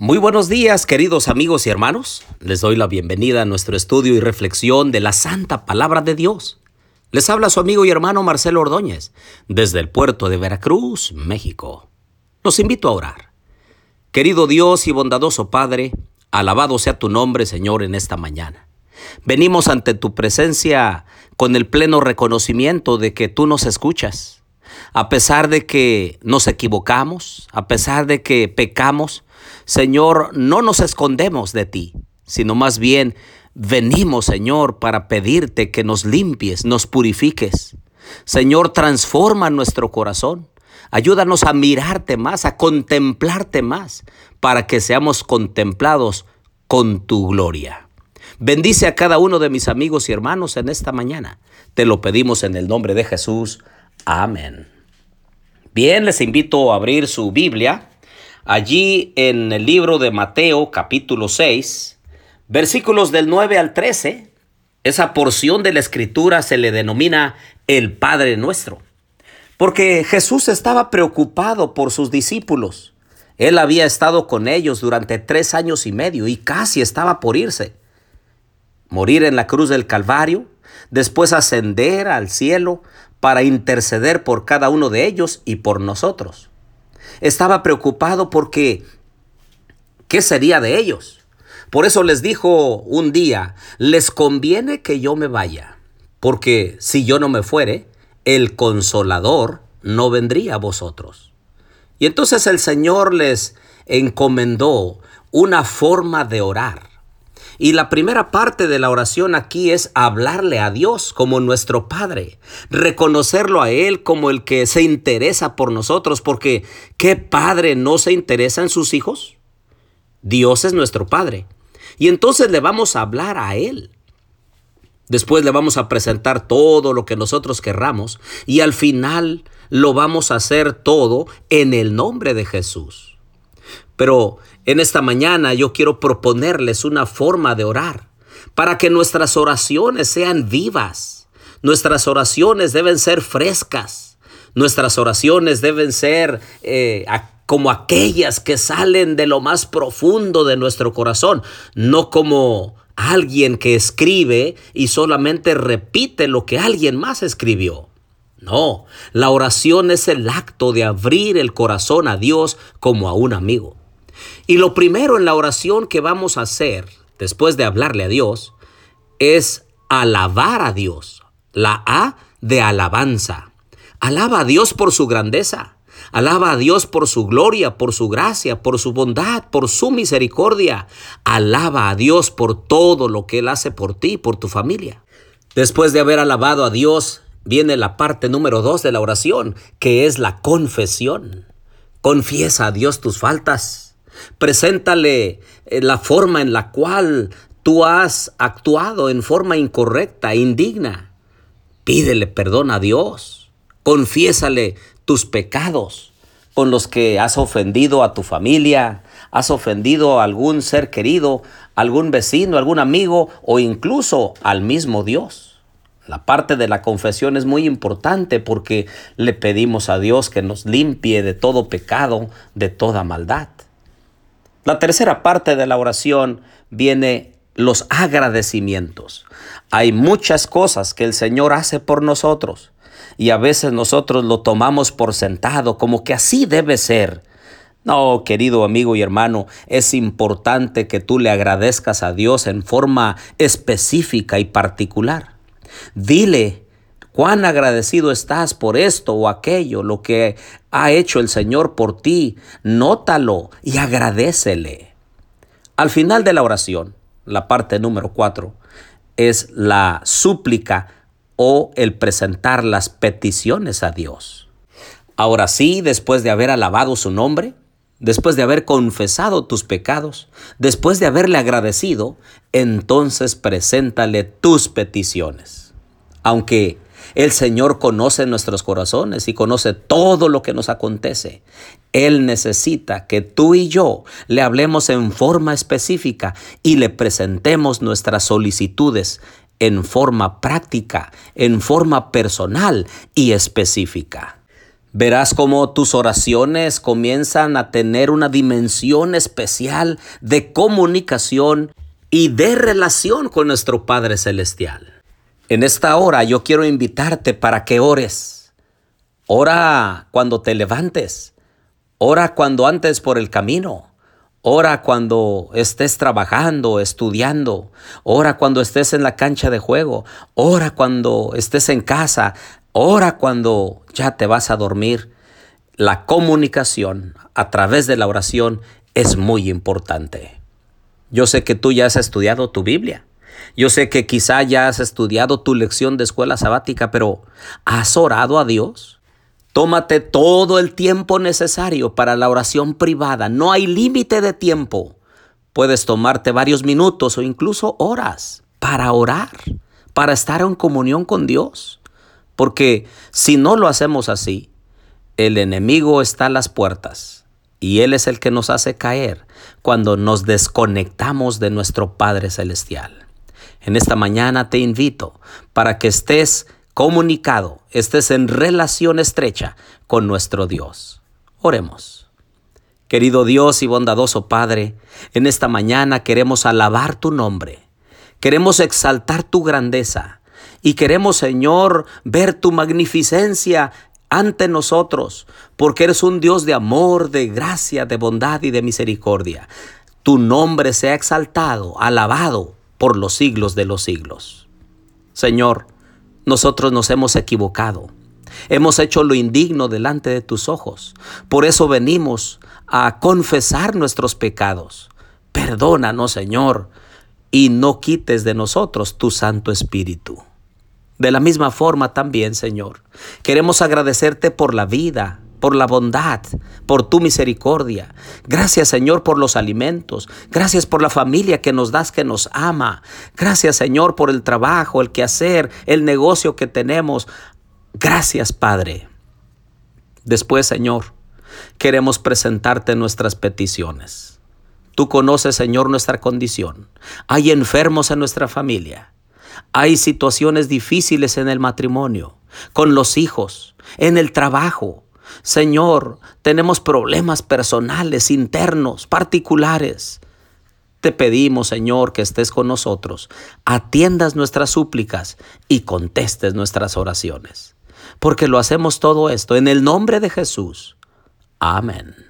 Muy buenos días, queridos amigos y hermanos. Les doy la bienvenida a nuestro estudio y reflexión de la Santa Palabra de Dios. Les habla su amigo y hermano Marcelo Ordóñez, desde el puerto de Veracruz, México. Los invito a orar. Querido Dios y bondadoso Padre, alabado sea tu nombre, Señor, en esta mañana. Venimos ante tu presencia con el pleno reconocimiento de que tú nos escuchas. A pesar de que nos equivocamos, a pesar de que pecamos, Señor, no nos escondemos de ti, sino más bien venimos, Señor, para pedirte que nos limpies, nos purifiques. Señor, transforma nuestro corazón. Ayúdanos a mirarte más, a contemplarte más, para que seamos contemplados con tu gloria. Bendice a cada uno de mis amigos y hermanos en esta mañana. Te lo pedimos en el nombre de Jesús. Amén. Bien, les invito a abrir su Biblia Allí en el libro de Mateo capítulo 6, versículos del 9 al 13, esa porción de la escritura se le denomina el Padre Nuestro. Porque Jesús estaba preocupado por sus discípulos. Él había estado con ellos durante tres años y medio y casi estaba por irse. Morir en la cruz del Calvario, después ascender al cielo para interceder por cada uno de ellos y por nosotros. Estaba preocupado porque ¿qué sería de ellos? Por eso les dijo un día, les conviene que yo me vaya, porque si yo no me fuere, el consolador no vendría a vosotros. Y entonces el Señor les encomendó una forma de orar. Y la primera parte de la oración aquí es hablarle a Dios como nuestro Padre, reconocerlo a Él como el que se interesa por nosotros, porque ¿qué padre no se interesa en sus hijos? Dios es nuestro Padre. Y entonces le vamos a hablar a Él. Después le vamos a presentar todo lo que nosotros querramos y al final lo vamos a hacer todo en el nombre de Jesús. Pero en esta mañana yo quiero proponerles una forma de orar para que nuestras oraciones sean vivas. Nuestras oraciones deben ser frescas. Nuestras oraciones deben ser eh, como aquellas que salen de lo más profundo de nuestro corazón, no como alguien que escribe y solamente repite lo que alguien más escribió. No, la oración es el acto de abrir el corazón a Dios como a un amigo. Y lo primero en la oración que vamos a hacer después de hablarle a Dios es alabar a Dios. La A de alabanza. Alaba a Dios por su grandeza. Alaba a Dios por su gloria, por su gracia, por su bondad, por su misericordia. Alaba a Dios por todo lo que Él hace por ti, por tu familia. Después de haber alabado a Dios, viene la parte número dos de la oración, que es la confesión. Confiesa a Dios tus faltas. Preséntale eh, la forma en la cual tú has actuado en forma incorrecta, indigna. Pídele perdón a Dios. Confiésale tus pecados con los que has ofendido a tu familia, has ofendido a algún ser querido, algún vecino, algún amigo o incluso al mismo Dios. La parte de la confesión es muy importante porque le pedimos a Dios que nos limpie de todo pecado, de toda maldad. La tercera parte de la oración viene los agradecimientos. Hay muchas cosas que el Señor hace por nosotros y a veces nosotros lo tomamos por sentado como que así debe ser. No, querido amigo y hermano, es importante que tú le agradezcas a Dios en forma específica y particular. Dile cuán agradecido estás por esto o aquello, lo que ha hecho el Señor por ti. Nótalo y agradecele. Al final de la oración, la parte número cuatro, es la súplica o el presentar las peticiones a Dios. Ahora sí, después de haber alabado su nombre, después de haber confesado tus pecados, después de haberle agradecido, entonces preséntale tus peticiones. Aunque el Señor conoce nuestros corazones y conoce todo lo que nos acontece. Él necesita que tú y yo le hablemos en forma específica y le presentemos nuestras solicitudes en forma práctica, en forma personal y específica. Verás cómo tus oraciones comienzan a tener una dimensión especial de comunicación y de relación con nuestro Padre Celestial. En esta hora yo quiero invitarte para que ores. Ora cuando te levantes. Ora cuando antes por el camino. Ora cuando estés trabajando, estudiando. Ora cuando estés en la cancha de juego. Ora cuando estés en casa. Ora cuando ya te vas a dormir. La comunicación a través de la oración es muy importante. Yo sé que tú ya has estudiado tu Biblia. Yo sé que quizá ya has estudiado tu lección de escuela sabática, pero ¿has orado a Dios? Tómate todo el tiempo necesario para la oración privada. No hay límite de tiempo. Puedes tomarte varios minutos o incluso horas para orar, para estar en comunión con Dios. Porque si no lo hacemos así, el enemigo está a las puertas y Él es el que nos hace caer cuando nos desconectamos de nuestro Padre Celestial. En esta mañana te invito para que estés comunicado, estés en relación estrecha con nuestro Dios. Oremos. Querido Dios y bondadoso Padre, en esta mañana queremos alabar tu nombre. Queremos exaltar tu grandeza y queremos, Señor, ver tu magnificencia ante nosotros, porque eres un Dios de amor, de gracia, de bondad y de misericordia. Tu nombre sea exaltado, alabado por los siglos de los siglos. Señor, nosotros nos hemos equivocado. Hemos hecho lo indigno delante de tus ojos. Por eso venimos a confesar nuestros pecados. Perdónanos, Señor, y no quites de nosotros tu Santo Espíritu. De la misma forma también, Señor, queremos agradecerte por la vida, por la bondad, por tu misericordia. Gracias Señor por los alimentos. Gracias por la familia que nos das, que nos ama. Gracias Señor por el trabajo, el quehacer, el negocio que tenemos. Gracias Padre. Después Señor, queremos presentarte nuestras peticiones. Tú conoces Señor nuestra condición. Hay enfermos en nuestra familia. Hay situaciones difíciles en el matrimonio, con los hijos, en el trabajo. Señor, tenemos problemas personales, internos, particulares. Te pedimos, Señor, que estés con nosotros, atiendas nuestras súplicas y contestes nuestras oraciones. Porque lo hacemos todo esto en el nombre de Jesús. Amén.